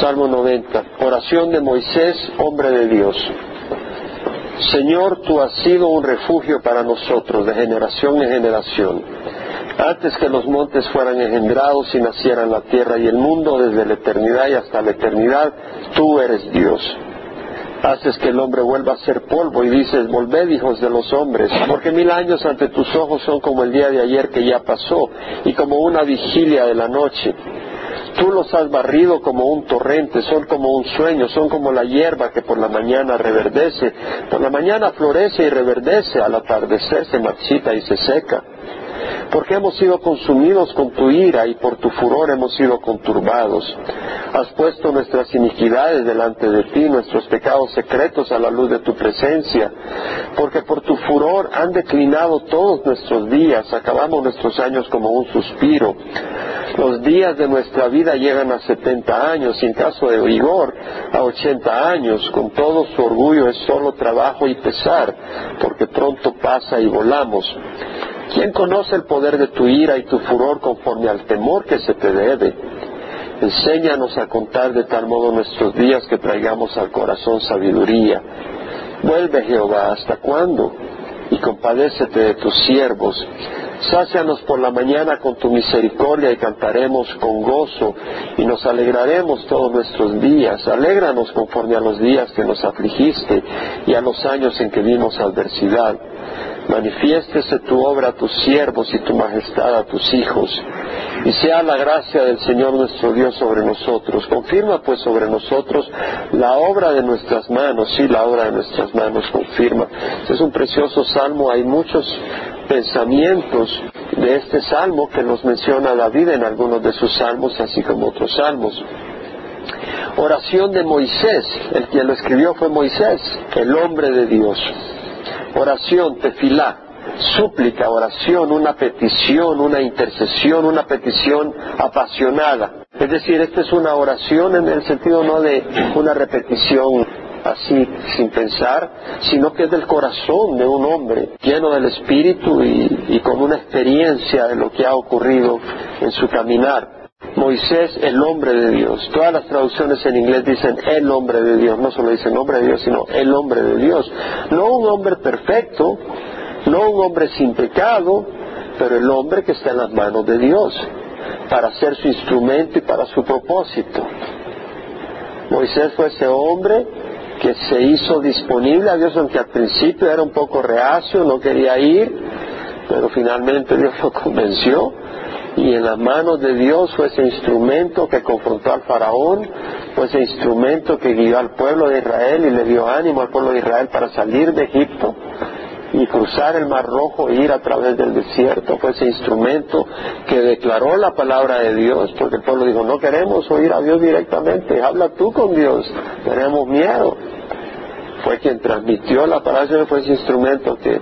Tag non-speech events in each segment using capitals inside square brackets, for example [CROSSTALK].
Salmo 90. Oración de Moisés, hombre de Dios. Señor, tú has sido un refugio para nosotros de generación en generación. Antes que los montes fueran engendrados y nacieran la tierra y el mundo, desde la eternidad y hasta la eternidad, tú eres Dios haces que el hombre vuelva a ser polvo y dices, volved hijos de los hombres, porque mil años ante tus ojos son como el día de ayer que ya pasó y como una vigilia de la noche. Tú los has barrido como un torrente, son como un sueño, son como la hierba que por la mañana reverdece, por la mañana florece y reverdece, al atardecer se marchita y se seca porque hemos sido consumidos con tu ira y por tu furor hemos sido conturbados. Has puesto nuestras iniquidades delante de ti, nuestros pecados secretos a la luz de tu presencia, porque por tu furor han declinado todos nuestros días, acabamos nuestros años como un suspiro. Los días de nuestra vida llegan a setenta años y en caso de vigor a ochenta años, con todo su orgullo es solo trabajo y pesar, porque pronto pasa y volamos. ¿Quién conoce el poder de tu ira y tu furor conforme al temor que se te debe? Enséñanos a contar de tal modo nuestros días que traigamos al corazón sabiduría. Vuelve Jehová, ¿hasta cuándo? Y compadécete de tus siervos. Sácianos por la mañana con tu misericordia y cantaremos con gozo y nos alegraremos todos nuestros días. Alégranos conforme a los días que nos afligiste y a los años en que vimos adversidad manifiéstese tu obra a tus siervos y tu majestad a tus hijos, y sea la gracia del Señor nuestro Dios sobre nosotros. Confirma pues sobre nosotros la obra de nuestras manos, sí, la obra de nuestras manos confirma. Es un precioso salmo, hay muchos pensamientos de este salmo que nos menciona David en algunos de sus salmos, así como otros salmos. Oración de Moisés, el que lo escribió fue Moisés, el hombre de Dios oración, tefilá, súplica, oración, una petición, una intercesión, una petición apasionada. Es decir, esta es una oración en el sentido no de una repetición así sin pensar, sino que es del corazón de un hombre lleno del espíritu y, y con una experiencia de lo que ha ocurrido en su caminar. Moisés, el hombre de Dios. Todas las traducciones en inglés dicen el hombre de Dios, no solo dicen hombre de Dios, sino el hombre de Dios. No un hombre perfecto, no un hombre sin pecado, pero el hombre que está en las manos de Dios para ser su instrumento y para su propósito. Moisés fue ese hombre que se hizo disponible a Dios, aunque al principio era un poco reacio, no quería ir, pero finalmente Dios lo convenció y en las manos de Dios fue ese instrumento que confrontó al faraón, fue ese instrumento que guió al pueblo de Israel y le dio ánimo al pueblo de Israel para salir de Egipto y cruzar el Mar Rojo e ir a través del desierto. Fue ese instrumento que declaró la palabra de Dios, porque el pueblo dijo, no queremos oír a Dios directamente, habla tú con Dios, tenemos miedo. Fue quien transmitió la palabra, fue ese instrumento que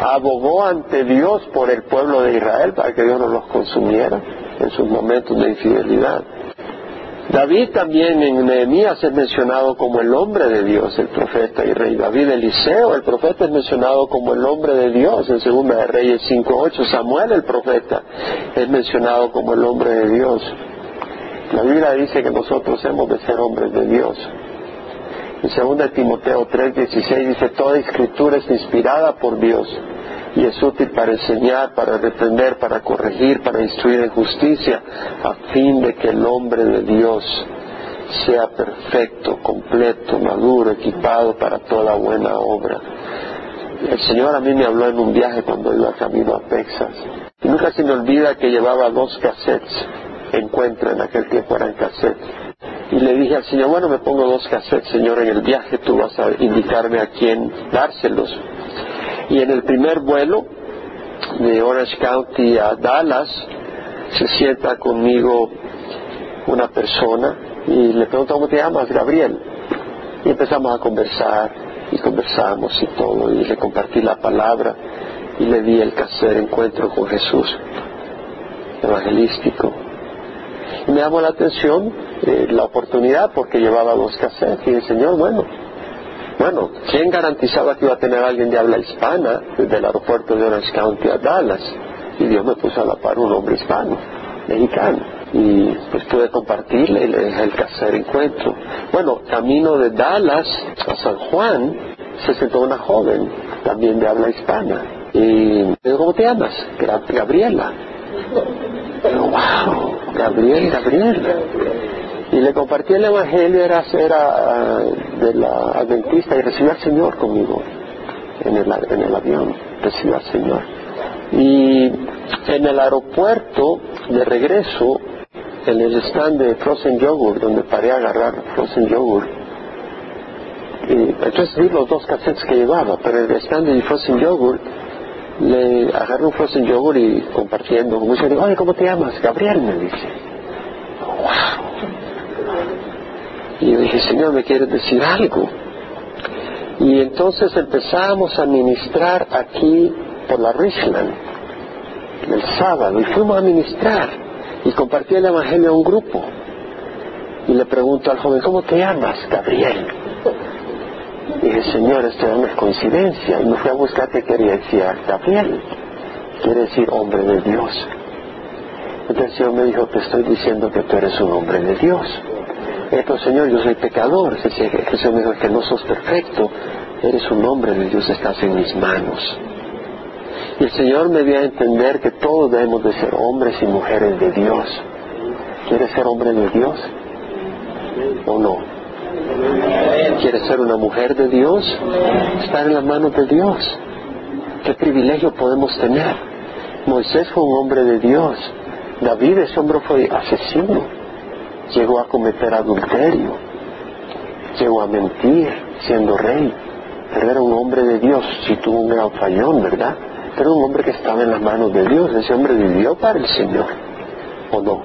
abogó ante Dios por el pueblo de Israel para que Dios no los consumiera en sus momentos de infidelidad. David también en Nehemías es mencionado como el hombre de Dios, el profeta y rey. David Eliseo, el profeta, es mencionado como el hombre de Dios en Segunda de Reyes 5.8. Samuel, el profeta, es mencionado como el hombre de Dios. La Biblia dice que nosotros hemos de ser hombres de Dios. En 2 Timoteo 3:16 dice, toda escritura es inspirada por Dios y es útil para enseñar, para reprender, para corregir, para instruir en justicia, a fin de que el hombre de Dios sea perfecto, completo, maduro, equipado para toda buena obra. El Señor a mí me habló en un viaje cuando iba camino a Texas. Y nunca se me olvida que llevaba dos cassettes. Encuentra en aquel tiempo eran cassettes y le dije al Señor, bueno, me pongo dos cassettes, Señor, en el viaje tú vas a indicarme a quién dárselos. Y en el primer vuelo de Orange County a Dallas, se sienta conmigo una persona y le pregunto, ¿cómo te llamas? Gabriel. Y empezamos a conversar y conversamos y todo y le compartí la palabra y le di el cassette Encuentro con Jesús, evangelístico. Y me llamó la atención eh, la oportunidad porque llevaba dos cassettes y el Señor, bueno, bueno, ¿quién garantizaba que iba a tener alguien de habla hispana desde el aeropuerto de Orange County a Dallas? Y Dios me puso a la par un hombre hispano, mexicano. y pues pude compartirle el, el tercer encuentro. Bueno, camino de Dallas a San Juan se sentó una joven, también de habla hispana, y me ¿cómo te llamas? Gabriela. wow, Gabriel, Gabriela. Y le compartí el Evangelio, era, era de la Adventista y recibió al Señor conmigo en el, en el avión, recibió al Señor. Y en el aeropuerto de regreso, en el stand de Frozen Yogurt, donde paré a agarrar Frozen Yogurt, y entonces vi los dos cassettes que llevaba, pero el stand de Frozen Yogurt le agarré un Frozen Yogurt y compartiendo, como dice, oye, ¿cómo te llamas? Gabriel me dice. ¡Wow! Y yo dije, Señor, ¿me quieres decir algo? Y entonces empezamos a ministrar aquí por la Richland el sábado y fuimos a ministrar y compartí el Evangelio a un grupo. Y le pregunto al joven, ¿cómo te llamas? Gabriel. Y dije, Señor, esto no es coincidencia. Y me fui a buscar qué quería decir Gabriel. Quiere decir hombre de Dios. Entonces el Señor me dijo, te estoy diciendo que tú eres un hombre de Dios. Señor, yo soy pecador. Jesús me dijo que no sos perfecto, eres un hombre de Dios, estás en mis manos. Y el Señor me dio a entender que todos debemos de ser hombres y mujeres de Dios. ¿Quieres ser hombre de Dios? ¿O no? ¿Quieres ser una mujer de Dios? Estar en las manos de Dios. ¿Qué privilegio podemos tener? Moisés fue un hombre de Dios. David, ese hombre fue asesino llegó a cometer adulterio, llegó a mentir siendo rey, pero era un hombre de Dios, si tuvo un gran fallón, ¿verdad? Pero un hombre que estaba en las manos de Dios, ese hombre vivió para el Señor, ¿o no?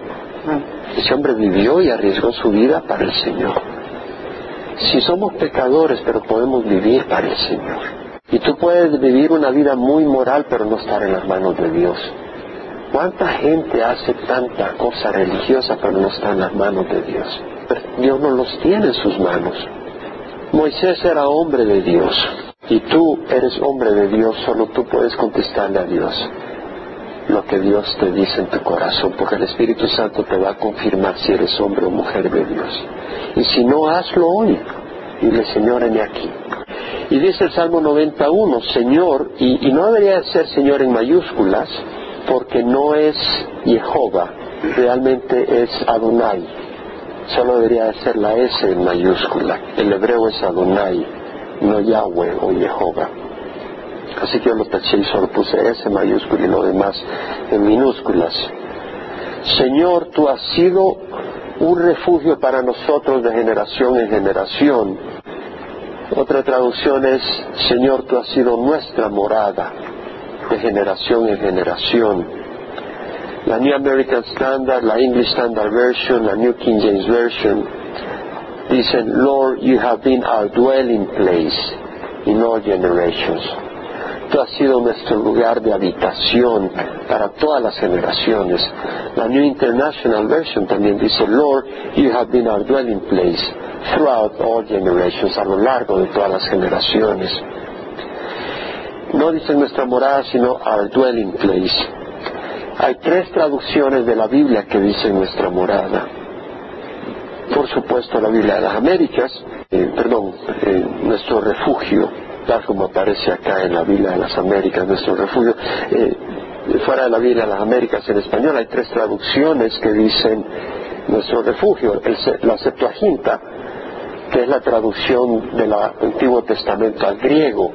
Ese hombre vivió y arriesgó su vida para el Señor. Si somos pecadores, pero podemos vivir para el Señor. Y tú puedes vivir una vida muy moral, pero no estar en las manos de Dios. ¿Cuánta gente hace tanta cosa religiosa pero no está en las manos de Dios? Dios no los tiene en sus manos. Moisés era hombre de Dios y tú eres hombre de Dios, solo tú puedes contestarle a Dios lo que Dios te dice en tu corazón, porque el Espíritu Santo te va a confirmar si eres hombre o mujer de Dios. Y si no, hazlo hoy. Dile, Señor, en aquí. Y dice el Salmo 91, Señor, y, y no debería ser Señor en mayúsculas, porque no es Jehová, realmente es Adonai. Solo debería ser la S en mayúscula. El hebreo es Adonai, no Yahweh o Jehová. Así que yo lo taché y solo puse S mayúscula y lo demás en minúsculas. Señor, tú has sido un refugio para nosotros de generación en generación. Otra traducción es, Señor, tú has sido nuestra morada de generación en generación. La New American Standard, the English Standard Version, the New King James Version, dicen, Lord, you have been our dwelling place in all generations. Tú has sido nuestro lugar de habitación para todas las generaciones. La New International Version también dice, Lord, you have been our dwelling place throughout all generations, a lo largo de todas las generaciones no dice nuestra morada, sino our dwelling place. Hay tres traducciones de la Biblia que dicen nuestra morada. Por supuesto, la Biblia de las Américas, eh, perdón, eh, nuestro refugio, tal como aparece acá en la Biblia de las Américas, nuestro refugio. Eh, fuera de la Biblia de las Américas en español hay tres traducciones que dicen nuestro refugio. la Septuaginta, que es la traducción del Antiguo Testamento al griego,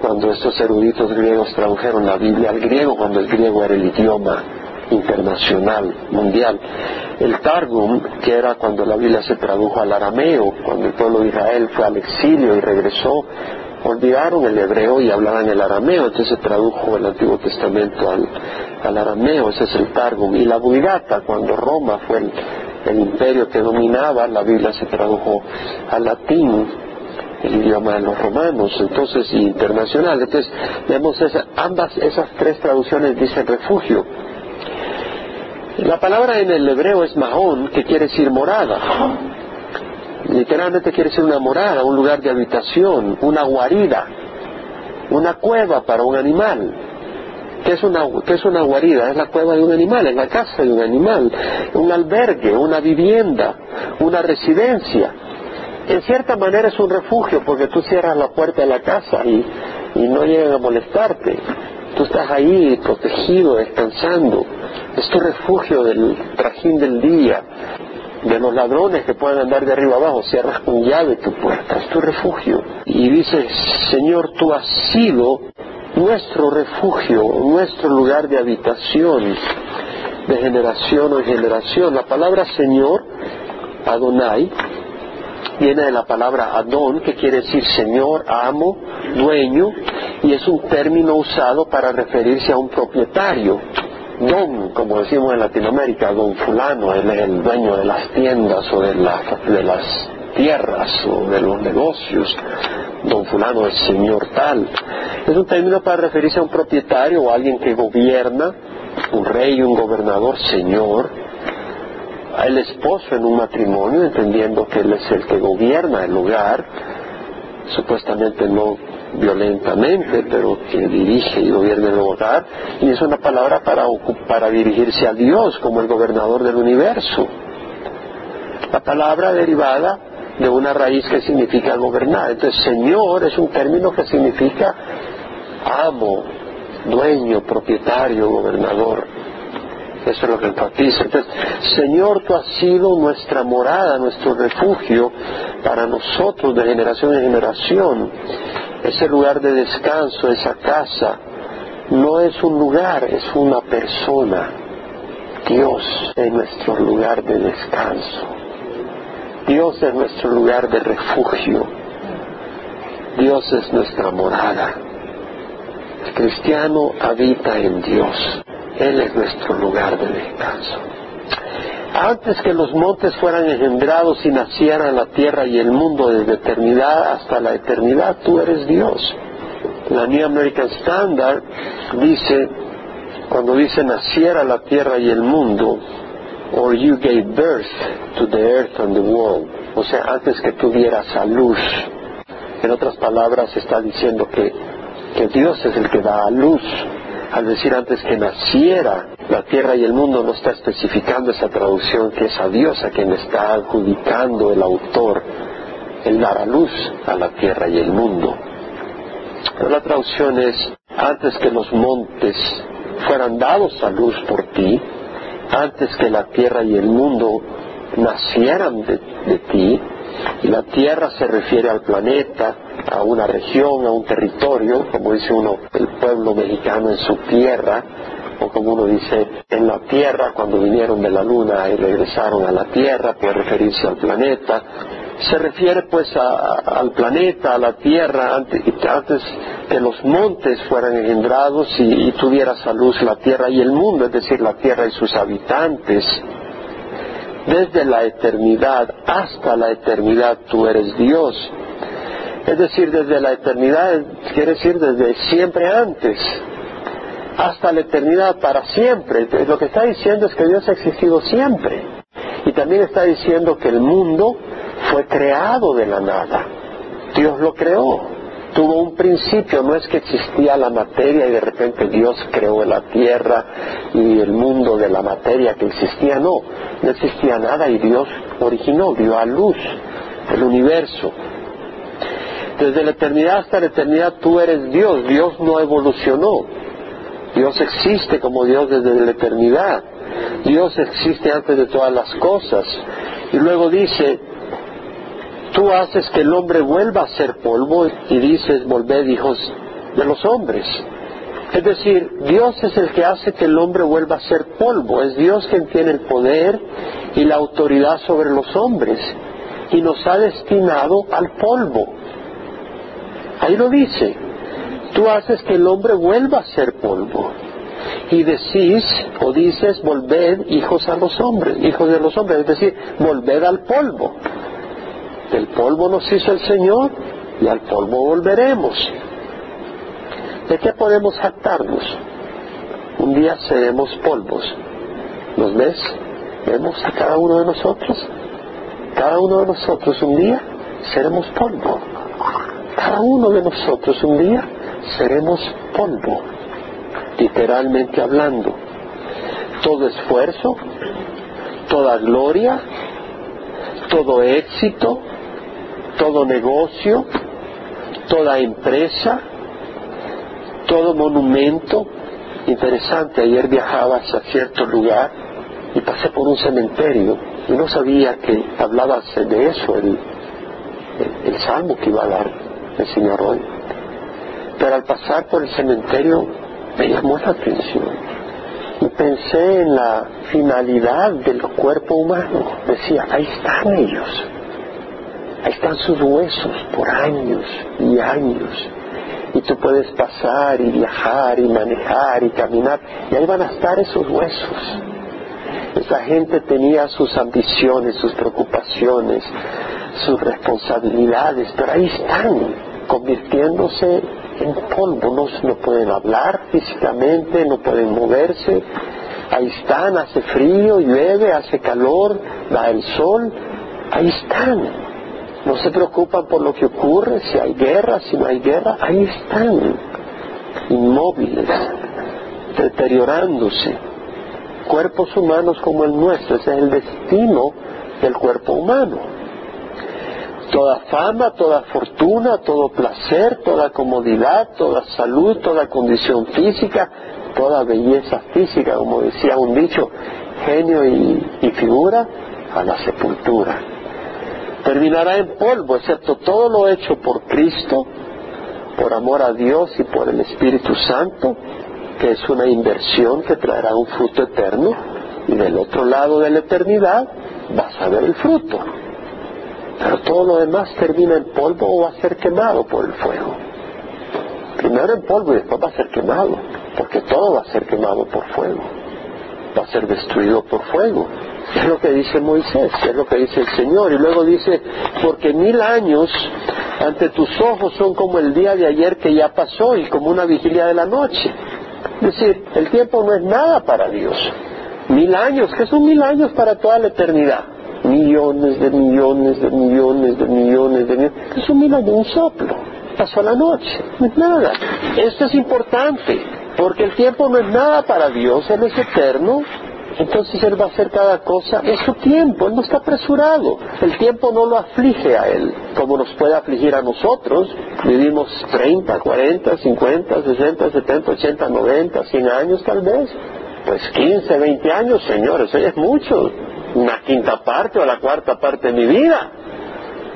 cuando estos eruditos griegos tradujeron la Biblia al griego, cuando el griego era el idioma internacional, mundial. El Targum, que era cuando la Biblia se tradujo al arameo, cuando el pueblo de Israel fue al exilio y regresó, olvidaron el hebreo y hablaban el arameo, entonces se tradujo el Antiguo Testamento al, arameo, ese es el Targum. Y la Vulgata, cuando Roma fue el, el imperio que dominaba, la Biblia se tradujo al latín, el idioma de los romanos, entonces, internacional. Entonces, vemos ambas esas tres traducciones dicen refugio. La palabra en el hebreo es mahón, que quiere decir morada. Literalmente quiere decir una morada, un lugar de habitación, una guarida, una cueva para un animal. ¿Qué es, una, ¿Qué es una guarida? Es la cueva de un animal, es la casa de un animal, un albergue, una vivienda, una residencia. En cierta manera es un refugio porque tú cierras la puerta de la casa y, y no llegan a molestarte. Tú estás ahí protegido, descansando. Es tu refugio del trajín del día, de los ladrones que puedan andar de arriba abajo. Cierras con llave tu puerta, es tu refugio. Y dices, Señor, tú has sido nuestro refugio, nuestro lugar de habitación de generación en generación. La palabra Señor, Adonai, viene de la palabra Adón, que quiere decir Señor, amo, dueño, y es un término usado para referirse a un propietario. Don, como decimos en Latinoamérica, don fulano, él es el dueño de las tiendas o de, de las tierras o de los negocios. Don fulano es señor tal. Es un término para referirse a un propietario o a alguien que gobierna, un rey, un gobernador, señor. El esposo en un matrimonio, entendiendo que él es el que gobierna el hogar, supuestamente no violentamente, pero que dirige y gobierna el hogar, y es una palabra para, para dirigirse a Dios como el gobernador del universo. La palabra derivada de una raíz que significa gobernar. Entonces, Señor es un término que significa amo, dueño, propietario, gobernador. Eso es lo que enfatiza. Entonces, Señor, tú has sido nuestra morada, nuestro refugio para nosotros de generación en generación ese lugar de descanso, esa casa, no es un lugar, es una persona. Dios es nuestro lugar de descanso. Dios es nuestro lugar de refugio. Dios es nuestra morada. El cristiano habita en Dios. Él es nuestro lugar de descanso. Antes que los montes fueran engendrados y nacieran la tierra y el mundo desde eternidad hasta la eternidad, tú eres Dios. La New American Standard dice, cuando dice naciera la tierra y el mundo, or you gave birth to the earth and the world, o sea, antes que tuvieras a luz. En otras palabras, está diciendo que, que Dios es el que da a luz al decir antes que naciera la tierra y el mundo, no está especificando esa traducción que es a Dios a quien está adjudicando el autor el dar a luz a la tierra y el mundo. Pero la traducción es antes que los montes fueran dados a luz por ti, antes que la tierra y el mundo nacieran de, de ti, la tierra se refiere al planeta, a una región, a un territorio, como dice uno, el pueblo mexicano en su tierra, o como uno dice, en la tierra, cuando vinieron de la luna y regresaron a la tierra, puede referirse al planeta. Se refiere pues al planeta, a la tierra, antes, antes, que los montes fueran engendrados y, y tuviera salud la tierra y el mundo, es decir, la tierra y sus habitantes desde la eternidad hasta la eternidad tú eres Dios. Es decir, desde la eternidad quiere decir desde siempre antes, hasta la eternidad para siempre. Lo que está diciendo es que Dios ha existido siempre. Y también está diciendo que el mundo fue creado de la nada. Dios lo creó tuvo un principio, no es que existía la materia y de repente Dios creó la tierra y el mundo de la materia que existía, no, no existía nada y Dios originó, dio a luz el universo. Desde la eternidad hasta la eternidad tú eres Dios, Dios no evolucionó, Dios existe como Dios desde la eternidad, Dios existe antes de todas las cosas. Y luego dice, Tú haces que el hombre vuelva a ser polvo y dices, volved hijos de los hombres. Es decir, Dios es el que hace que el hombre vuelva a ser polvo. Es Dios quien tiene el poder y la autoridad sobre los hombres y nos ha destinado al polvo. Ahí lo dice. Tú haces que el hombre vuelva a ser polvo. Y decís o dices, volved hijos a los hombres, hijos de los hombres, es decir, volved al polvo. Del polvo nos hizo el Señor y al polvo volveremos. ¿De qué podemos jactarnos? Un día seremos polvos. ¿Nos ves? ¿Vemos a cada uno de nosotros? Cada uno de nosotros un día seremos polvo. Cada uno de nosotros un día seremos polvo. literalmente hablando. Todo esfuerzo, toda gloria, todo éxito, todo negocio, toda empresa, todo monumento. Interesante, ayer viajaba hacia cierto lugar y pasé por un cementerio y no sabía que hablaba de eso el, el, salmo que iba a dar el Señor hoy. Pero al pasar por el cementerio me llamó la atención y pensé en la finalidad del cuerpo humano. Decía, ahí están ellos, ahí están sus huesos por años y años. Y tú puedes pasar y viajar y manejar y caminar y ahí van a estar esos huesos. Esa gente tenía sus ambiciones, sus preocupaciones, sus responsabilidades, pero ahí están, convirtiéndose en polvo, no, no pueden hablar físicamente, no pueden moverse, ahí están, hace frío, llueve, hace calor, da el sol, ahí están. No se preocupan por lo que ocurre, si hay guerra, si no hay guerra, ahí están, inmóviles, deteriorándose. Cuerpos humanos como el nuestro, ese es el destino del cuerpo humano. Toda fama, toda fortuna, todo placer, toda comodidad, toda salud, toda condición física, toda belleza física, como decía un dicho, genio y, figura, a la sepultura. Terminará en polvo, excepto todo lo hecho por Cristo, por amor a Dios y por el Espíritu Santo, que es una inversión que traerá un fruto eterno, y del otro lado de la eternidad vas a ver el fruto pero todo lo demás termina en polvo o va a ser quemado por el fuego. Primero en polvo y después va a ser quemado, porque todo va a ser quemado por fuego, va a ser destruido por fuego. Es lo que dice Moisés, es lo que dice el Señor. Y luego dice, porque mil años ante tus ojos son como el día de ayer que ya pasó y como una vigilia de la noche. Es decir, el tiempo no es nada para Dios. Mil años, que son mil años para toda la eternidad millones de millones de millones de millones de millones. Es un milagro, un soplo. Pasó la noche, no es nada. Esto es importante, porque el tiempo no es nada para Dios, Él es eterno. Entonces Él va a hacer cada cosa en su tiempo, Él no está apresurado. El tiempo no lo aflige a Él, como nos puede afligir a nosotros. Vivimos 30, 40, 50, 60, 70, 80, 90, 100 años tal vez. Pues 15, 20 años, señores, eso es mucho una quinta parte o la cuarta parte de mi vida.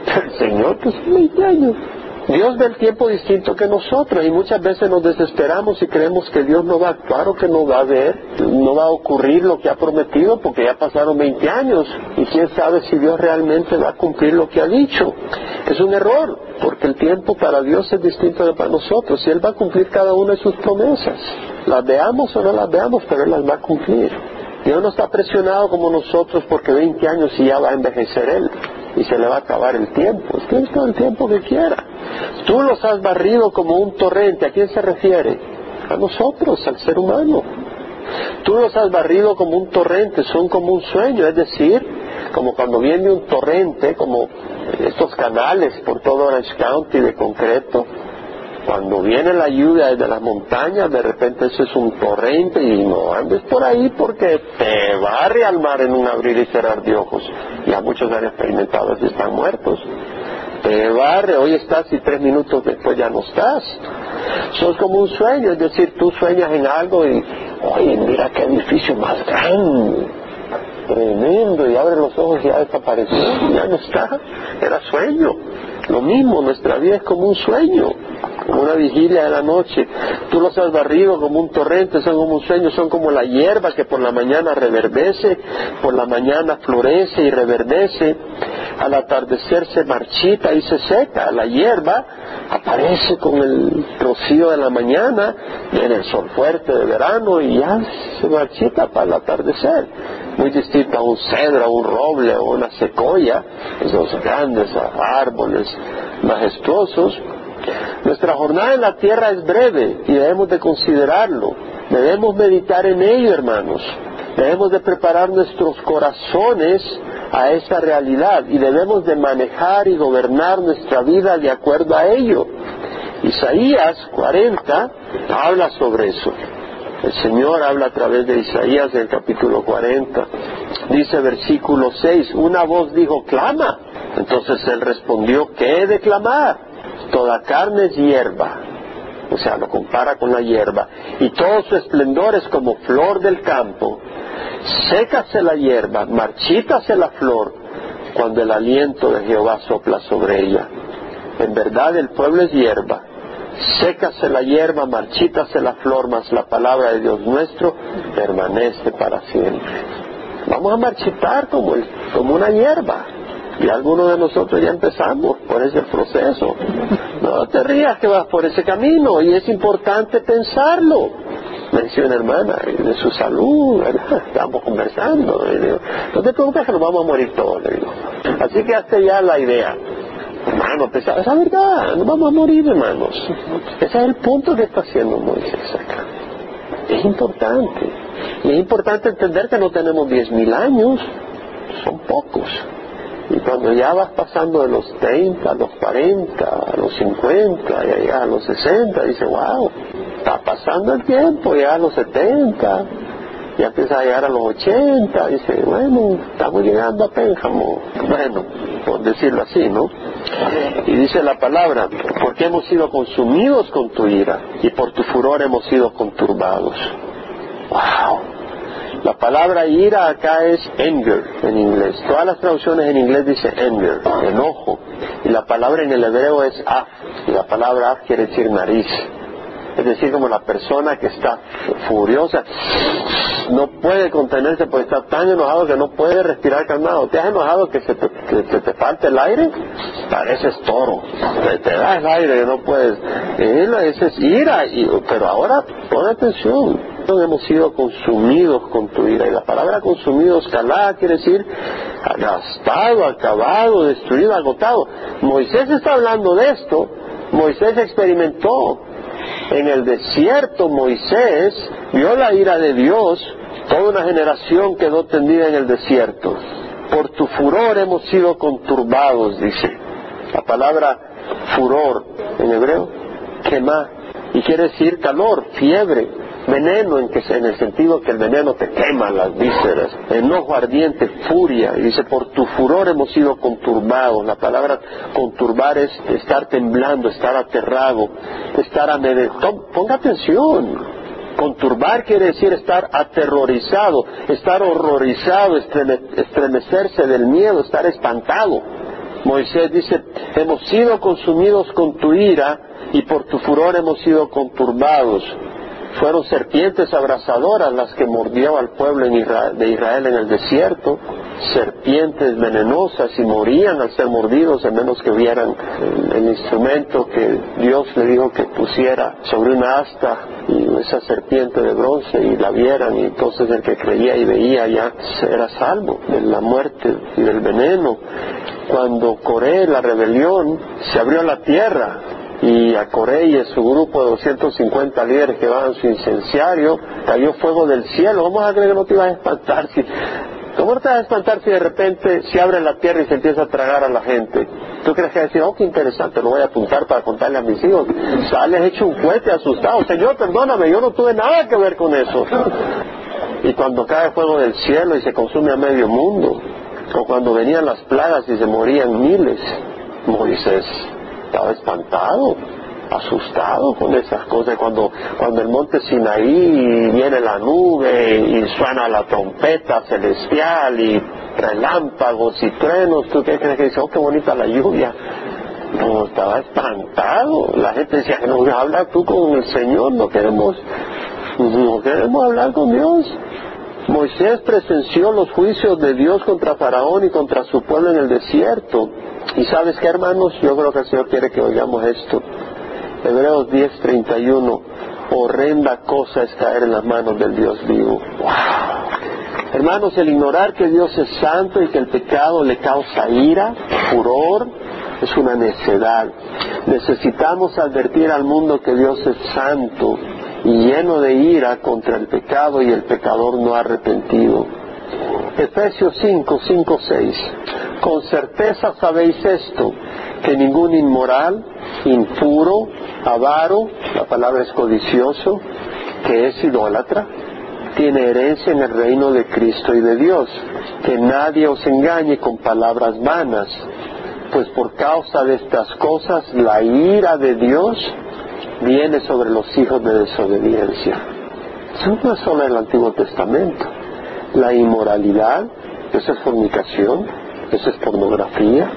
[LAUGHS] El Señor, pues 20 años. Dios ve el tiempo distinto que nosotros y muchas veces nos desesperamos y creemos que Dios no va a actuar o que no va a ver, no va a ocurrir lo que ha prometido porque ya pasaron 20 años y quién sabe si Dios realmente va a cumplir lo que ha dicho. Es un error porque el tiempo para Dios es distinto de para nosotros y Él va a cumplir cada una de sus promesas. Las veamos o no las veamos, pero Él las va a cumplir. Dios no está presionado como nosotros porque 20 años y ya va a envejecer Él y se le va a acabar el tiempo. Tiene todo el tiempo que quiera. Tú los has barrido como un torrente. ¿A quién se refiere? A nosotros, al ser humano. Tú los has barrido como un torrente, son como un sueño, es decir, como cuando viene un torrente, como estos canales por todo Orange County de concreto, cuando viene la lluvia desde las montañas, de repente eso es un torrente y no andes por ahí porque te barre al mar en un abrir y cerrar de ojos. Ya muchos han experimentado y están muertos. Te barre, hoy estás y tres minutos después ya no estás. Sos como un sueño, es decir, tú sueñas en algo y, oye, mira qué edificio más grande, tremendo, y abre los ojos y ya desapareció, ya no está, era sueño. Lo mismo, nuestra vida es como un sueño como una vigilia de la noche. Tú los has barrido como un torrente, son como un sueño, son como la hierba que por la mañana reverdece, por la mañana florece y reverdece, al atardecer se marchita y se seca. La hierba aparece con el rocío de la mañana, viene el sol fuerte de verano y ya se marchita para el atardecer. Muy distinto a un cedro, a un roble o una secoya, esos grandes árboles majestuosos nuestra jornada en la tierra es breve y debemos de considerarlo. Debemos meditar en ello, hermanos. Debemos de preparar nuestros corazones a esa realidad y debemos de manejar y gobernar nuestra vida de acuerdo a ello. Isaías 40 habla sobre eso. El Señor habla a través de Isaías en el capítulo 40. Dice versículo 6, una voz dijo, clama. Entonces él respondió, ¿qué he de clamar? Toda carne es hierba. O sea, lo compara con la hierba. Y todo su esplendor es como flor del campo. Sécase la hierba, marchítase la flor, cuando el aliento de Jehová sopla sobre ella. En verdad el pueblo es hierba, sécase la hierba, marchítase la flor, mas la palabra de Dios nuestro permanece para siempre. Vamos a marchitar como, como una hierba. Y algunos de nosotros ya empezamos por ese proceso. No te rías que vas por ese camino y es importante pensarlo. Me decía una hermana de su salud, estamos conversando. no te preocupes que nos vamos a morir todos, le digo. Así que hazte ya la idea. Hermano, esa es verdad, nos vamos a morir, hermanos. Ese es el punto que está haciendo Moisés acá. Es importante. Y es importante entender que no tenemos diez mil años, son pocos. Y cuando ya vas pasando de los 30 a los 40, a los 50, y a los 60, dice, wow, está pasando el tiempo, ya a los 70, ya empieza a llegar a los 80, dice, bueno, estamos llegando a Pénjamo. Bueno, por decirlo así, ¿no? Y dice la palabra, porque hemos sido consumidos con tu ira y por tu furor hemos sido conturbados. ¡Wow! La palabra ira acá es anger en inglés. Todas las traducciones en inglés dice anger, enojo. Y la palabra en el hebreo es af. Y la palabra af quiere decir nariz. Es decir, como la persona que está furiosa no puede contenerse porque está tan enojado que no puede respirar calmado. ¿Te has enojado que se te, que te falte el aire? Pareces toro. Te, da el aire que no puedes. Esa es ira. Pero ahora, pon atención. Hemos sido consumidos con tu ira. Y la palabra consumido, escalada, quiere decir gastado, acabado, destruido, agotado. Moisés está hablando de esto. Moisés experimentó en el desierto Moisés vio la ira de Dios, toda una generación quedó tendida en el desierto. Por tu furor hemos sido conturbados, dice. La palabra furor en hebreo, quema, y quiere decir calor, fiebre, veneno en, que, en el sentido que el veneno te quema las vísceras, enojo ardiente, furia, y dice, por tu furor hemos sido conturbados. La palabra conturbar es estar temblando, estar aterrado, estar amedrentado. Ponga atención. Conturbar quiere decir estar aterrorizado, estar horrorizado, estremecerse del miedo, estar espantado. Moisés dice, hemos sido consumidos con tu ira y por tu furor hemos sido conturbados. Fueron serpientes abrasadoras las que mordió al pueblo de Israel en el desierto, serpientes venenosas y morían al ser mordidos, a menos que vieran el, instrumento que Dios le dijo que pusiera sobre una asta y esa serpiente de bronce y la vieran y entonces el que creía y veía ya era salvo de la muerte y del veneno. Cuando Coré, la rebelión, se abrió la tierra y a Corey y su grupo de 250 líderes que van su incenciario, cayó fuego del cielo. ¿Cómo a creer que no te ibas a espantar si... ¿Cómo te vas a espantar si de repente se abre la tierra y se empieza a tragar a la gente? ¿Tú crees que decir, oh, qué interesante, lo voy a apuntar para contarle a mis hijos? Sales hecho un cohete asustado. Señor, perdóname, yo no tuve nada que ver con eso. y cuando cae fuego del cielo y se consume a medio mundo, o cuando venían las plagas y se morían miles, Moisés estaba espantado, asustado con esas cosas. Cuando, cuando el monte Sinaí viene la nube y suena la trompeta celestial y relámpagos y truenos, ¿tú qué crees que dice? Oh, qué bonita la lluvia. No, estaba espantado. La gente decía, no, habla tú con el Señor, no queremos, no queremos hablar con Dios. Moisés presenció los juicios de Dios contra Faraón y contra su pueblo en el desierto. Y sabes qué, hermanos, yo creo que el Señor quiere que oigamos esto. Hebreos 10:31, horrenda cosa es caer en las manos del Dios vivo. Hermanos, el ignorar que Dios es santo y que el pecado le causa ira, furor, es una necedad. Necesitamos advertir al mundo que Dios es santo y lleno de ira contra el pecado y el pecador no arrepentido. Efesios 5, 5, 6. Con certeza sabéis esto, que ningún inmoral, impuro, avaro, la palabra es codicioso, que es idólatra tiene herencia en el reino de Cristo y de Dios. Que nadie os engañe con palabras vanas, pues por causa de estas cosas la ira de Dios viene sobre los hijos de desobediencia. Eso no es solo el Antiguo Testamento. La inmoralidad, eso es fornicación, eso es pornografía,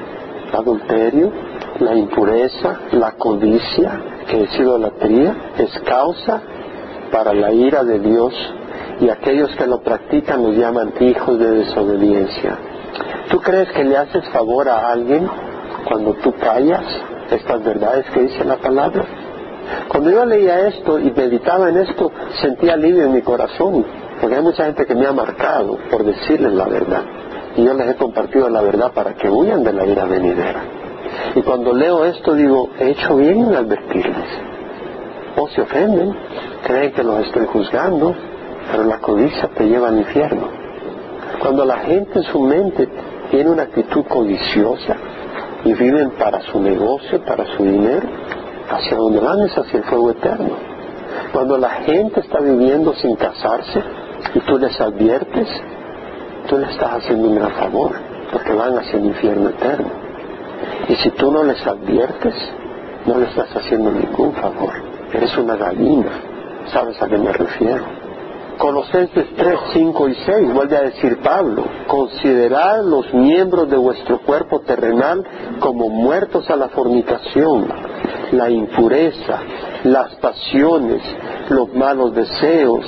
adulterio, la impureza, la codicia, que es idolatría, es causa para la ira de Dios y aquellos que lo practican los llaman hijos de desobediencia. ¿Tú crees que le haces favor a alguien cuando tú callas estas verdades que dice la palabra? Cuando yo leía esto y meditaba en esto, sentía alivio en mi corazón, porque hay mucha gente que me ha marcado por decirles la verdad. Y yo les he compartido la verdad para que huyan de la ira venidera. Y cuando leo esto digo, he hecho bien en advertirles. O se ofenden, creen que los estoy juzgando, pero la codicia te lleva al infierno. Cuando la gente en su mente tiene una actitud codiciosa y viven para su negocio, para su dinero, hacia donde van es hacia el fuego eterno. Cuando la gente está viviendo sin casarse y tú les adviertes, tú le estás haciendo un gran favor, porque van hacia el infierno eterno. Y si tú no les adviertes, no les estás haciendo ningún favor. Eres una gallina. ¿Sabes a qué me refiero? Colosenses 3, 5 y 6 vuelve a decir Pablo, considerad los miembros de vuestro cuerpo terrenal como muertos a la fornicación, la impureza, las pasiones, los malos deseos,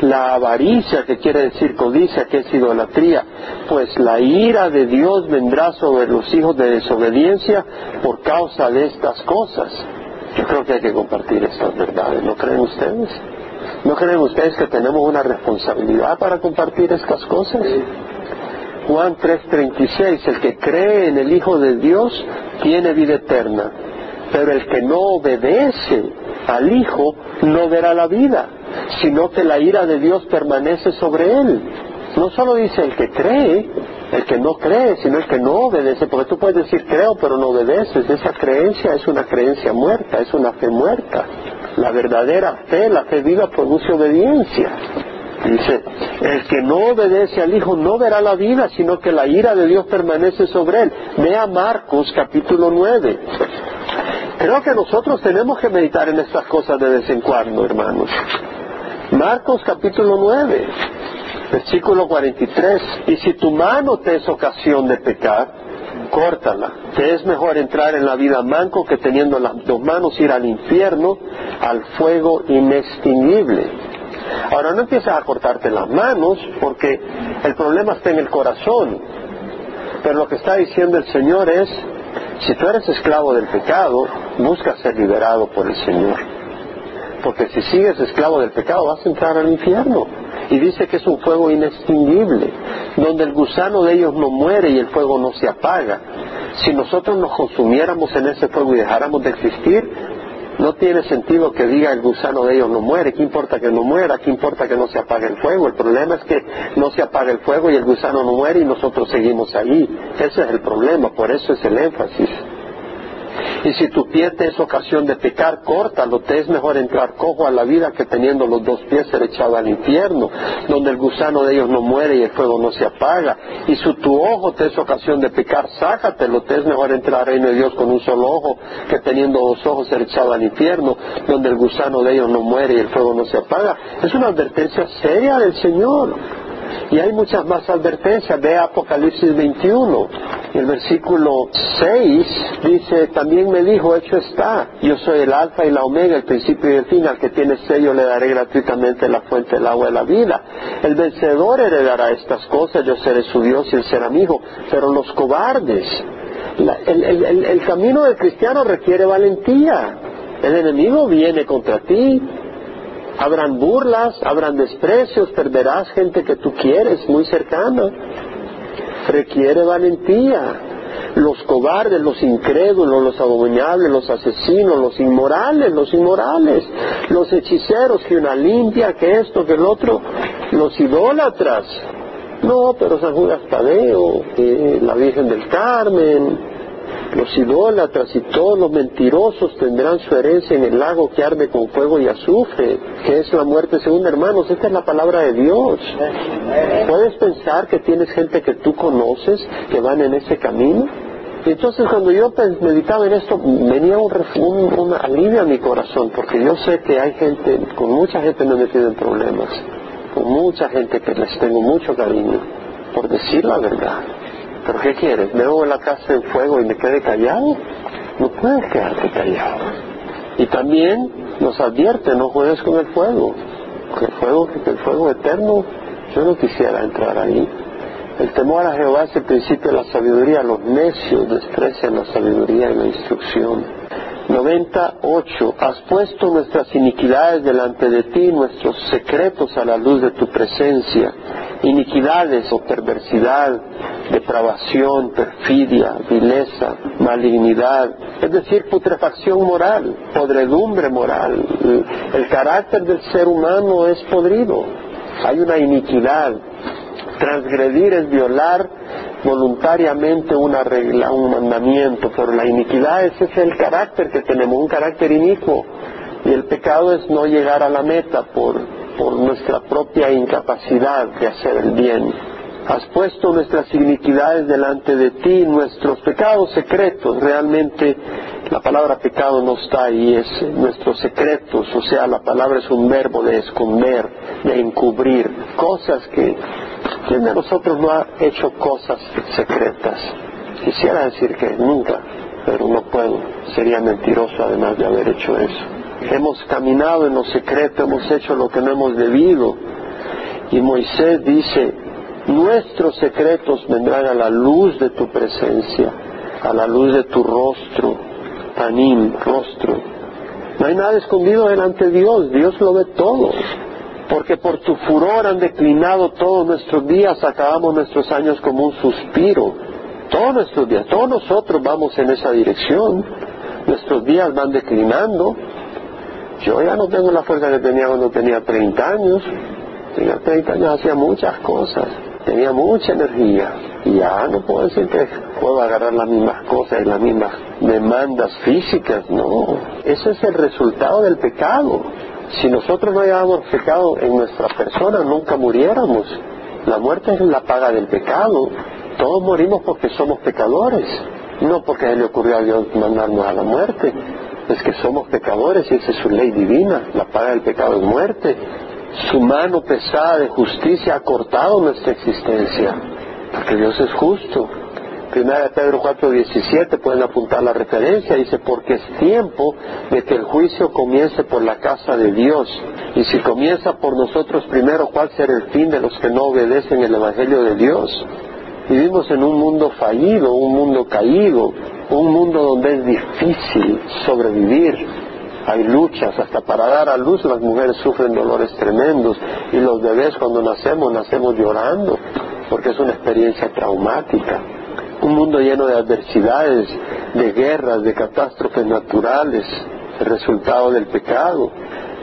la avaricia, que quiere decir codicia, que es idolatría, pues la ira de Dios vendrá sobre los hijos de desobediencia por causa de estas cosas. Yo creo que hay que compartir estas verdades, ¿no creen ustedes? ¿No creen ustedes que tenemos una responsabilidad para compartir estas cosas? Juan 3:36, el que cree en el Hijo de Dios tiene vida eterna, pero el que no obedece al Hijo no verá la vida, sino que la ira de Dios permanece sobre él. No solo dice el que cree, el que no cree, sino el que no obedece, porque tú puedes decir creo pero no obedeces, esa creencia es una creencia muerta, es una fe muerta. La verdadera fe, la fe viva, produce obediencia. Dice, el que no obedece al Hijo no verá la vida, sino que la ira de Dios permanece sobre él. Vea Marcos capítulo 9. Creo que nosotros tenemos que meditar en estas cosas de vez en cuando, hermanos. Marcos capítulo 9, versículo 43. Y si tu mano te es ocasión de pecar, córtala. Te es mejor entrar en la vida manco que teniendo las dos manos ir al infierno, al fuego inextinguible. Ahora no empiezas a cortarte las manos porque el problema está en el corazón. Pero lo que está diciendo el Señor es, si tú eres esclavo del pecado, busca ser liberado por el Señor. Porque si sigues esclavo del pecado vas a entrar al infierno. Y dice que es un fuego inextinguible, donde el gusano de ellos no muere y el fuego no se apaga. Si nosotros nos consumiéramos en ese fuego y dejáramos de existir, no tiene sentido que diga el gusano de ellos no muere. ¿Qué importa que no muera? ¿Qué importa que no se apague el fuego? El problema es que no se apaga el fuego y el gusano no muere y nosotros seguimos ahí. Ese es el problema, por eso es el énfasis. Y si tu pie te es ocasión de pecar, córtalo. Te es mejor entrar cojo a la vida que teniendo los dos pies ser echado al infierno, donde el gusano de ellos no muere y el fuego no se apaga. Y si tu ojo te es ocasión de pecar, sácatelo. Te es mejor entrar al reino de Dios con un solo ojo que teniendo dos ojos ser echado al infierno, donde el gusano de ellos no muere y el fuego no se apaga. Es una advertencia seria del Señor. Y hay muchas más advertencias. Ve Apocalipsis 21. El versículo 6 dice, también me dijo, hecho está, yo soy el alfa y la omega, el principio y el fin, al que tiene sello le daré gratuitamente la fuente del agua de la vida. El vencedor heredará estas cosas, yo seré su Dios y él será mi hijo. Pero los cobardes, el, el camino del cristiano requiere valentía. El enemigo viene contra ti, Habrán burlas, habrán desprecios, perderás gente que tú quieres, muy cercana. Requiere valentía. Los cobardes, los incrédulos, los abominables, los asesinos, los inmorales, los inmorales, los hechiceros, que una limpia, que esto, que el otro, los idólatras. No, pero San Judas Tadeo, que la Virgen del Carmen, Los idólatras y todos los mentirosos tendrán su herencia en el lago que arde con fuego y azufre, que es la muerte segunda, hermanos. Esta es la palabra de Dios. ¿Puedes pensar que tienes gente que tú conoces que van en ese camino? Y entonces cuando yo meditaba en esto, venía un, un, alivio a mi corazón, porque yo sé que hay gente, con mucha gente me he metido en problemas, con mucha gente que les tengo mucho cariño, por decir la verdad. Pero ¿qué quieres? ¿Me hago la casa en fuego y me quede callado? No puedes quedarte callado. Y también nos advierte, no juegues con el fuego. El fuego, el fuego eterno, yo no quisiera entrar ahí. El temor a Jehová es el principio de la sabiduría. Los necios desprecian la sabiduría y la instrucción. 98. Has puesto nuestras iniquidades delante de ti, nuestros secretos a la luz de tu presencia. Iniquidades o perversidad, depravación, perfidia, vileza, malignidad, es decir, putrefacción moral, podredumbre moral. El carácter del ser humano es podrido. Hay una iniquidad, Transgredir es violar voluntariamente una regla, un mandamiento, pero la iniquidad ese es el carácter que tenemos, un carácter inicuo. Y el pecado es no llegar a la meta por, por nuestra propia incapacidad de hacer el bien. Has puesto nuestras iniquidades delante de ti, nuestros pecados secretos. Realmente la palabra pecado no está ahí, es nuestros secretos. O sea, la palabra es un verbo de esconder, de encubrir. Cosas que ¿Quién de nosotros no ha hecho cosas secretas? Quisiera decir que nunca, pero no puedo. Sería mentiroso además de haber hecho eso. Hemos caminado en lo secreto, hemos hecho lo que no hemos debido. Y Moisés dice, nuestros secretos vendrán a la luz de tu presencia, a la luz de tu rostro, tanim, rostro. No hay nada escondido delante de Dios, Dios lo ve todo porque por tu furor han declinado todos nuestros días, acabamos nuestros años como un suspiro. Todos nuestros días, todos nosotros vamos en esa dirección. Nuestros días van declinando. Yo ya no tengo la fuerza que tenía cuando tenía 30 años. Tenía 30 años, hacía muchas cosas. Tenía mucha energía. Y ya no puedo decir que puedo agarrar las mismas cosas y las mismas demandas físicas. No. Ese es el resultado del pecado. Si nosotros no hayamos pecado en nuestra persona, nunca muriéramos. La muerte es la paga del pecado. Todos morimos porque somos pecadores, no porque se le ocurrió a Dios mandarnos a la muerte. Es que somos pecadores y esa es su ley divina. La paga del pecado es muerte. Su mano pesada de justicia ha cortado nuestra existencia, porque Dios es justo. Primera de Pedro 4:17 pueden apuntar la referencia, dice, porque es tiempo de que el juicio comience por la casa de Dios. Y si comienza por nosotros primero, ¿cuál será el fin de los que no obedecen el Evangelio de Dios? Vivimos en un mundo fallido, un mundo caído, un mundo donde es difícil sobrevivir. Hay luchas, hasta para dar a luz las mujeres sufren dolores tremendos y los bebés cuando nacemos nacemos llorando porque es una experiencia traumática un mundo lleno de adversidades, de guerras, de catástrofes naturales, el resultado del pecado.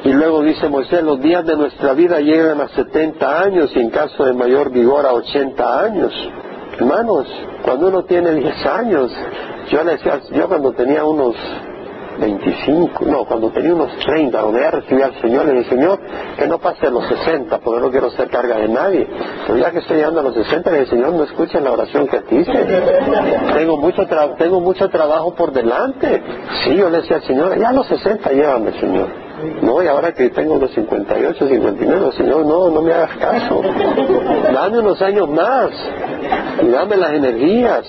Y luego dice Moisés, los días de nuestra vida llegan a 70 años y en caso de mayor vigor a 80 años. Hermanos, cuando uno tiene 10 años, yo le decía, yo cuando tenía unos 25, no, cuando tenía unos 30, donde ya recibí al Señor, le dije, Señor, que no pase a los 60, porque no quiero ser carga de nadie. Pero ya que estoy llegando a los 60, le dije, Señor, no escuchen la oración que te hice. Tengo mucho, tengo mucho trabajo por delante. Sí, yo le decía al Señor, ya a los 60 llévame, Señor. No, y ahora que tengo los 58, 59, Señor, no, no me hagas caso. Dame unos años más y dame las energías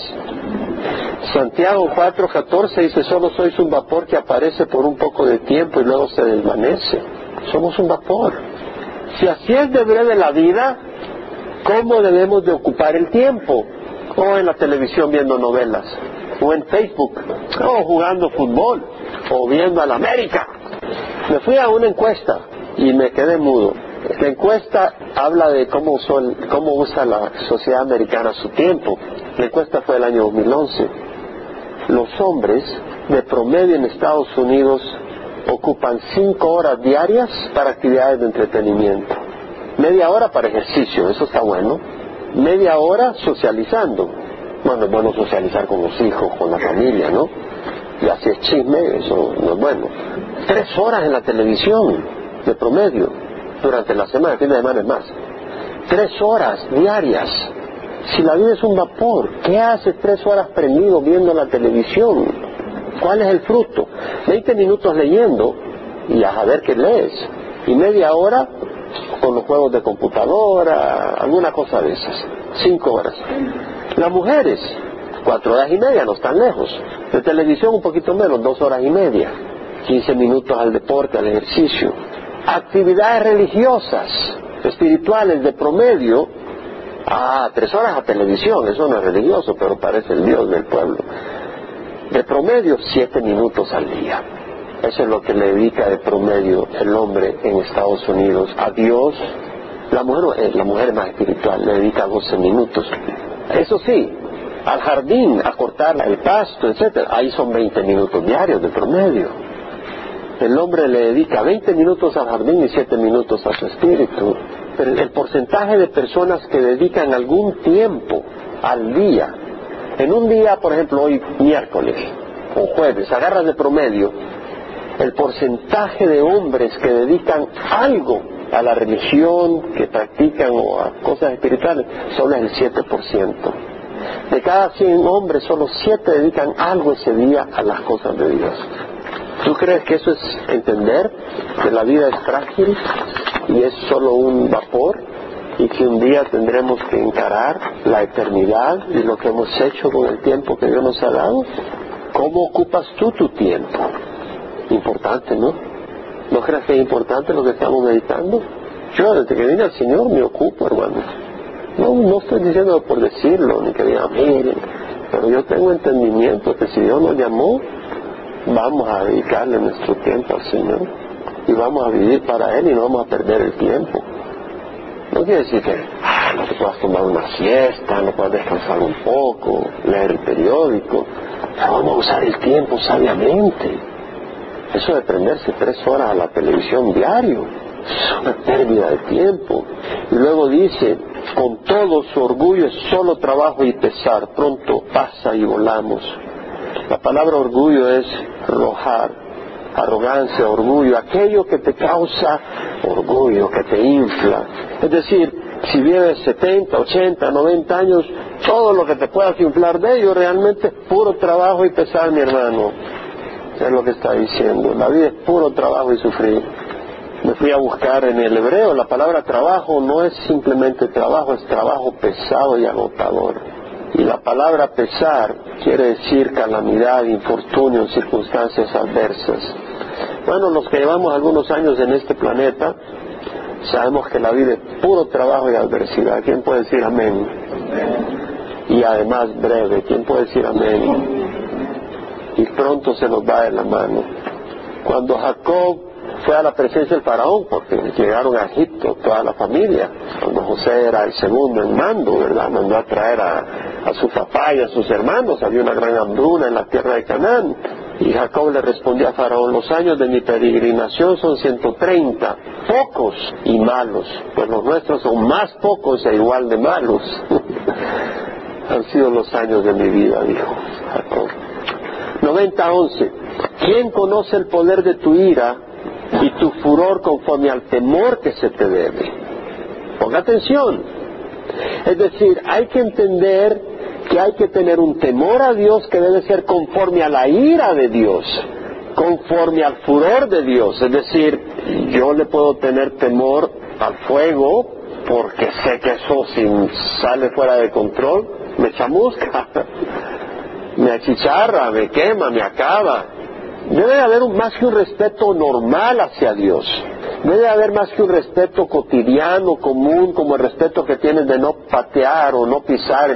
Santiago 4:14 dice, solo sois un vapor que aparece por un poco de tiempo y luego se desvanece. Somos un vapor. Si así es de breve la vida, ¿cómo debemos de ocupar el tiempo? O en la televisión viendo novelas, o en Facebook, o jugando fútbol, o viendo a la América. Me fui a una encuesta y me quedé mudo. La encuesta habla de cómo, cómo usa la sociedad americana su tiempo. La encuesta fue el año 2011 los hombres de promedio en Estados Unidos ocupan cinco horas diarias para actividades de entretenimiento. Media hora para ejercicio, eso está bueno. Media hora socializando. Bueno, es bueno socializar con los hijos, con la familia, ¿no? Y así es chisme, eso no es bueno. Tres horas en la televisión, de promedio, durante la semana, el fin de semana es más. Tres horas diarias. Si la vida es un vapor, ¿qué haces tres horas prendido viendo la televisión? ¿Cuál es el fruto? Veinte minutos leyendo y a ver qué lees. Y media hora con los juegos de computadora, alguna cosa de esas. Cinco horas. Las mujeres, cuatro horas y media, no están lejos. De televisión un poquito menos, dos horas y media. Quince minutos al deporte, al ejercicio. Actividades religiosas, espirituales de promedio. Ah, tres horas a televisión, eso no es religioso, pero parece el Dios del pueblo. De promedio, siete minutos al día. Eso es lo que le dedica de promedio el hombre en Estados Unidos a Dios. La mujer, eh, la mujer más espiritual le dedica 12 minutos. Eso sí, al jardín, a cortar el pasto, etcétera, ahí son 20 minutos diarios de promedio. El hombre le dedica 20 minutos al jardín y 7 minutos a su espíritu. Pero el porcentaje de personas que dedican algún tiempo al día, en un día, por ejemplo, hoy miércoles o jueves, agarras de promedio, el porcentaje de hombres que dedican algo a la religión, que practican o a cosas espirituales, solo es el 7%. De cada 100 hombres, solo 7 dedican algo ese día a las cosas de Dios. ¿Tú crees que eso es entender que la vida es frágil y es solo un vapor y que un día tendremos que encarar la eternidad y lo que hemos hecho con el tiempo que Dios nos ha dado? ¿Cómo ocupas tú tu tiempo? Importante, ¿no? ¿No crees que es importante lo que estamos meditando? Yo desde que vine al Señor me ocupo, hermano. No, no estoy diciendo por decirlo, ni que diga, miren, pero yo tengo entendimiento que si Dios nos llamó, vamos a dedicarle nuestro tiempo al Señor y vamos a vivir para Él y no vamos a perder el tiempo. No quiere decir que ah, no te puedas tomar una siesta, no puedas descansar un poco, leer el periódico. vamos a usar el tiempo sabiamente. Eso de prenderse tres horas a la televisión diario es una pérdida de tiempo. Y luego dice, con todo su orgullo es solo trabajo y pesar, pronto pasa y volamos. La palabra orgullo es rojar, arrogancia, orgullo, aquello que te causa orgullo, que te infla. Es decir, si vives 70, 80, 90 años, todo lo que te puedas inflar de ello realmente es puro trabajo y pesar, mi hermano. Es lo que está diciendo. La vida es puro trabajo y sufrir. Me fui a buscar en el hebreo, la palabra trabajo no es simplemente trabajo, es trabajo pesado y agotador. Y la palabra pesar quiere decir calamidad, infortunio, circunstancias adversas. Bueno, los que llevamos algunos años en este planeta, sabemos que la vida es puro trabajo y adversidad. ¿Quién puede decir amén? Y además breve, ¿quién puede decir amén? Y pronto se nos va de la mano. Cuando Jacob fue a la presencia del faraón porque llegaron a Egipto toda la familia. Cuando José era el segundo en mando, ¿verdad? Mandó a traer a, su papá y a sus hermanos. Había una gran hambruna en la tierra de Canaán. Y Jacob le respondió a Faraón, los años de mi peregrinación son 130, pocos y malos, pues los nuestros son más pocos e igual de malos. [LAUGHS] Han sido los años de mi vida, dijo Jacob. 90-11. ¿Quién conoce el poder de tu ira y tu furor conforme al temor que se te debe. Ponga atención. Es decir, hay que entender que hay que tener un temor a Dios que debe ser conforme a la ira de Dios, conforme al furor de Dios. Es decir, yo le puedo tener temor al fuego porque sé que eso si sale fuera de control me chamusca, [LAUGHS] me achicharra, me quema, me acaba. Debe haber más que un respeto normal hacia Dios. Debe haber más que un respeto cotidiano, común, como el respeto que tienes de no patear o no pisar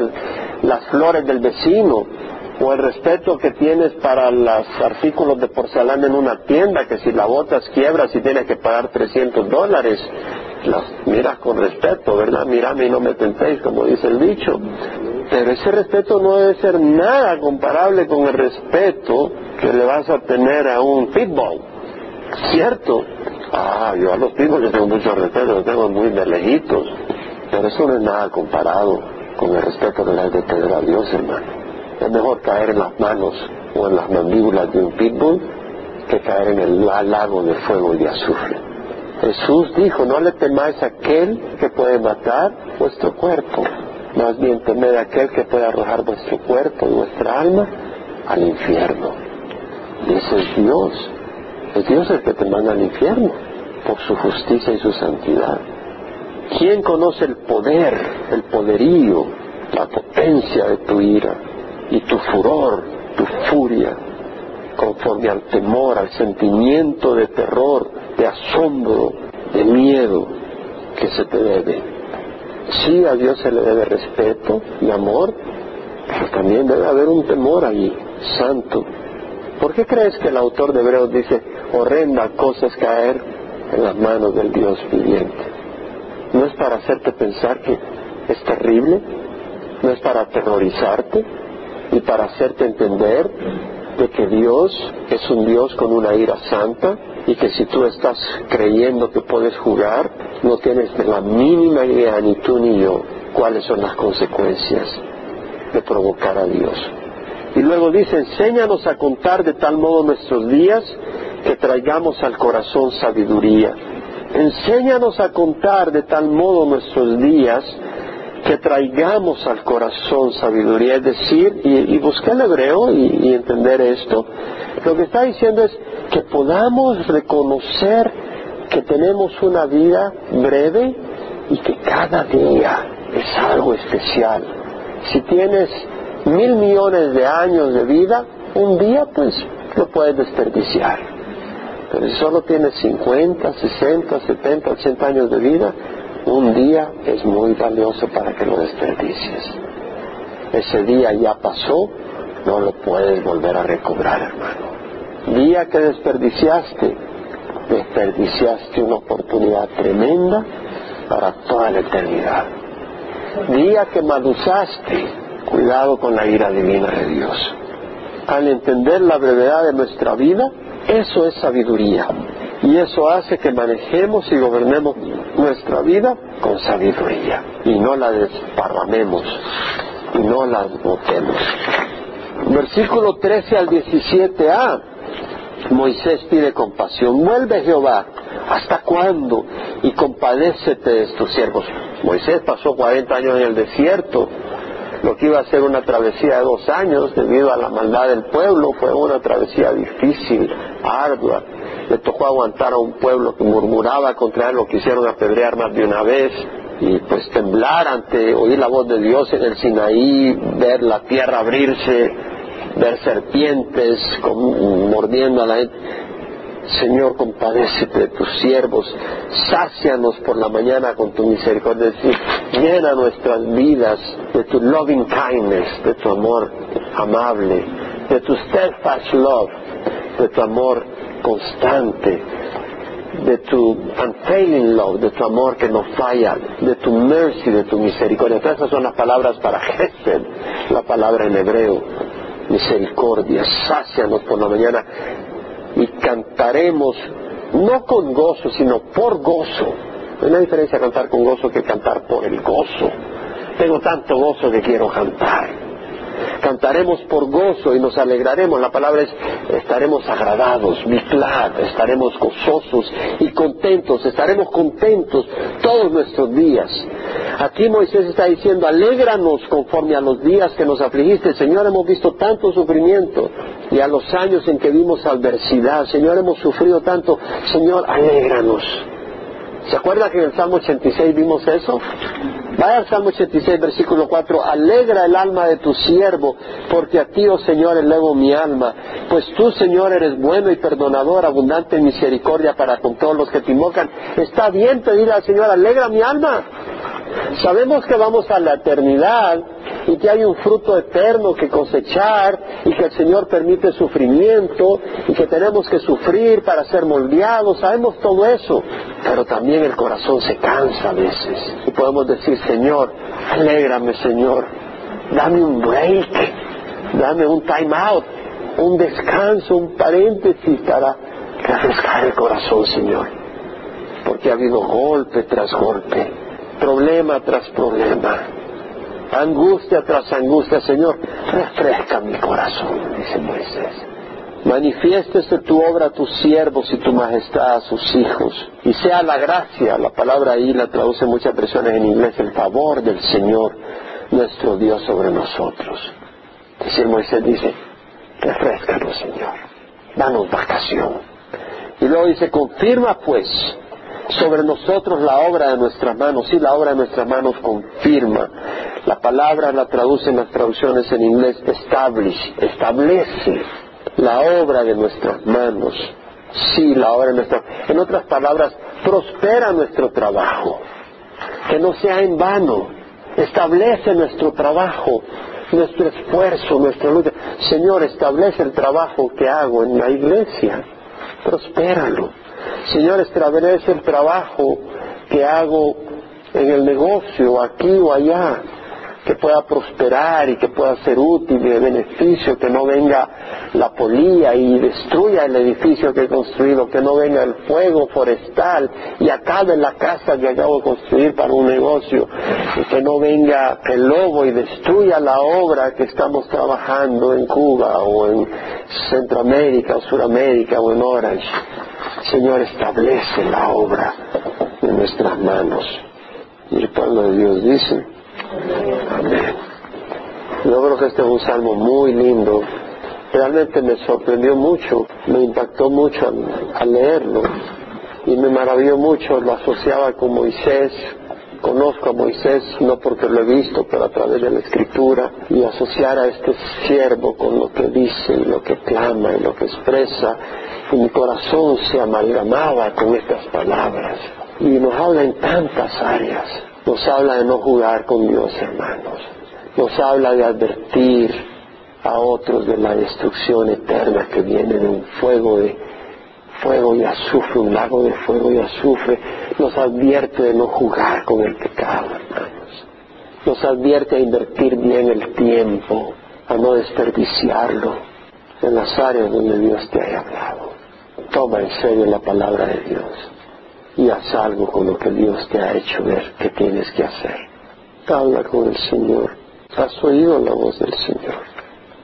las flores del vecino, o el respeto que tienes para los artículos de porcelana en una tienda, que si la botas quiebras y tienes que pagar 300 dólares, las miras con respeto, ¿verdad? Mírame y no me tentéis, como dice el dicho. Pero ese respeto no debe ser nada comparable con el respeto que le vas a tener a un pitbull. ¿Cierto? Ah, yo a los pitbulls tengo mucho respeto, los tengo muy de. Pero eso no es nada comparado con el respeto que le has de tener a Dios, hermano. Es mejor caer en las manos o en las mandíbulas de un pitbull que caer en el lago de fuego y de azufre. Jesús dijo, no le temáis a aquel que puede matar vuestro cuerpo, más bien temed aquel que puede arrojar vuestro cuerpo y vuestra alma al infierno. Y ese es Dios. Es Dios el que te manda al infierno por su justicia y su santidad. ¿Quién conoce el poder, el poderío, la potencia de tu ira y tu furor, tu furia, conforme al temor, al sentimiento de terror, de asombro, de miedo que se te debe? Sí, a Dios se le debe respeto y amor, pero también debe haber un temor allí, santo. ¿Por qué crees que el autor de Hebreos dice, horrenda cosas caer en las manos del Dios viviente? no es para hacerte pensar que es terrible, no es para aterrorizarte y para hacerte entender de que Dios es un Dios con una ira santa y que si tú estás creyendo que puedes jugar, no tienes la mínima idea, ni tú ni yo, cuáles son las consecuencias de provocar a Dios. Y luego dice, enséñanos a contar de tal modo nuestros días que traigamos al corazón sabiduría Enséñanos a contar de tal modo nuestros días que traigamos al corazón sabiduría, es decir, y, buscar el hebreo y, y entender esto, lo que está diciendo es que podamos reconocer que tenemos una vida breve y que cada día es algo especial. Si tienes mil millones de años de vida, un día pues lo puedes desperdiciar. Pero si solo tienes 50, 60, 70, 80 años de vida, un día es muy valioso para que lo desperdicies. Ese día ya pasó, no lo puedes volver a recobrar, hermano. Día que desperdiciaste, desperdiciaste una oportunidad tremenda para toda la eternidad. Día que maduzaste, cuidado con la ira divina de Dios. Al entender la brevedad de nuestra vida, eso es sabiduría. Y eso hace que manejemos y gobernemos nuestra vida con sabiduría. Y no la desparramemos. Y no la botemos. Versículo 13 al 17a. Moisés pide compasión. Vuelve Jehová. ¿Hasta cuándo? Y compadécete de tus siervos. Moisés pasó 40 años en el desierto lo que iba a ser una travesía de dos años debido a la maldad del pueblo fue una travesía difícil, ardua. Le tocó aguantar a un pueblo que murmuraba contra él, lo quisieron apedrear más de una vez y pues temblar ante oír la voz de Dios en el Sinaí, ver la tierra abrirse, ver serpientes mordiendo a la gente. Señor, compadécete de tus siervos, sácianos por la mañana con tu misericordia, es decir, llena nuestras vidas de tu loving kindness, de tu amor amable, de tu steadfast love, de tu amor constante, de tu unfailing love, de tu amor que no falla, de tu mercy, de tu misericordia. esas son las palabras para Gesed, la palabra en hebreo, misericordia, sácianos por la mañana y cantaremos no con gozo, sino por gozo. Hay una diferencia cantar con gozo que cantar por el gozo. Tengo tanto gozo que quiero cantar cantaremos por gozo y nos alegraremos. La palabra es, estaremos agradados, glad, estaremos gozosos y contentos, estaremos contentos todos nuestros días. Aquí Moisés está diciendo, alégranos conforme a los días que nos afligiste. Señor, hemos visto tanto sufrimiento y a los años en que vimos adversidad. Señor, hemos sufrido tanto. Señor, alégranos. ¿Se acuerda que en el Salmo 86 vimos eso? Vaya al Salmo 86, versículo 4. Alegra el alma de tu siervo, porque a ti, oh Señor, elevo mi alma. Pues tú, Señor, eres bueno y perdonador, abundante en misericordia para con todos los que te invocan. Está bien pedirle al Señor, alegra mi alma. Sabemos que vamos a la eternidad y que hay un fruto eterno que cosechar y que el Señor permite sufrimiento y que tenemos que sufrir para ser moldeados. Sabemos todo eso, pero también el corazón se cansa a veces y podemos decir, Señor, alégrame Señor, dame un break, dame un time out, un descanso, un paréntesis para refrescar el corazón, Señor, porque ha habido golpe tras golpe problema tras problema. angustia tras angustia, Señor, refresca mi corazón, dice Moisés. Manifiéstese tu obra a tus siervos y tu majestad a sus hijos. Y sea la gracia, la palabra ahí la traduce muchas versiones en inglés, el favor del Señor, nuestro Dios sobre nosotros. Dice Moisés, dice, refrescanos Señor, danos vacación. Y luego dice, confirma pues sobre nosotros la obra de nuestras manos. Sí, la obra de nuestras manos confirma. La palabra la traduce en las traducciones en inglés establish, establece la obra de nuestras manos. Sí, la obra de nuestras En otras palabras, prospera nuestro trabajo. Que no sea en vano. Establece nuestro trabajo, nuestro esfuerzo, nuestra lucha. Señor, establece el trabajo que hago en la iglesia. Prospéralo. Señor, establece el trabajo que hago en el negocio, aquí o allá que pueda prosperar y que pueda ser útil y de beneficio, que no venga la polía y destruya el edificio que he construido, que no venga el fuego forestal y acabe la casa que acabo de construir para un negocio, y que no venga el lobo y destruya la obra que estamos trabajando en Cuba o en Centroamérica o Suramérica o en Orange. Señor, establece la obra en nuestras manos. Y el pueblo de Dios dice. Yo creo que este es un salmo muy lindo. Realmente me sorprendió mucho, me impactó mucho al, leerlo y me maravilló mucho. Lo asociaba con Moisés, conozco a Moisés no porque lo he visto, pero a través de la escritura, y asociar a este siervo con lo que dice y lo que clama y lo que expresa, y mi corazón se amalgamaba con estas palabras. Y nos habla en tantas áreas. Nos habla de no jugar con Dios, hermanos. Nos habla de advertir a otros de la destrucción eterna que viene de un fuego de fuego y azufre, un lago de fuego y azufre. Nos advierte de no jugar con el pecado, hermanos. Nos advierte de invertir bien el tiempo, a no desperdiciarlo en las áreas donde Dios te haya hablado. Toma en serio la palabra de Dios y haz algo con lo que Dios te ha hecho ver que tienes que hacer. Habla con el Señor. Has oído la voz del Señor.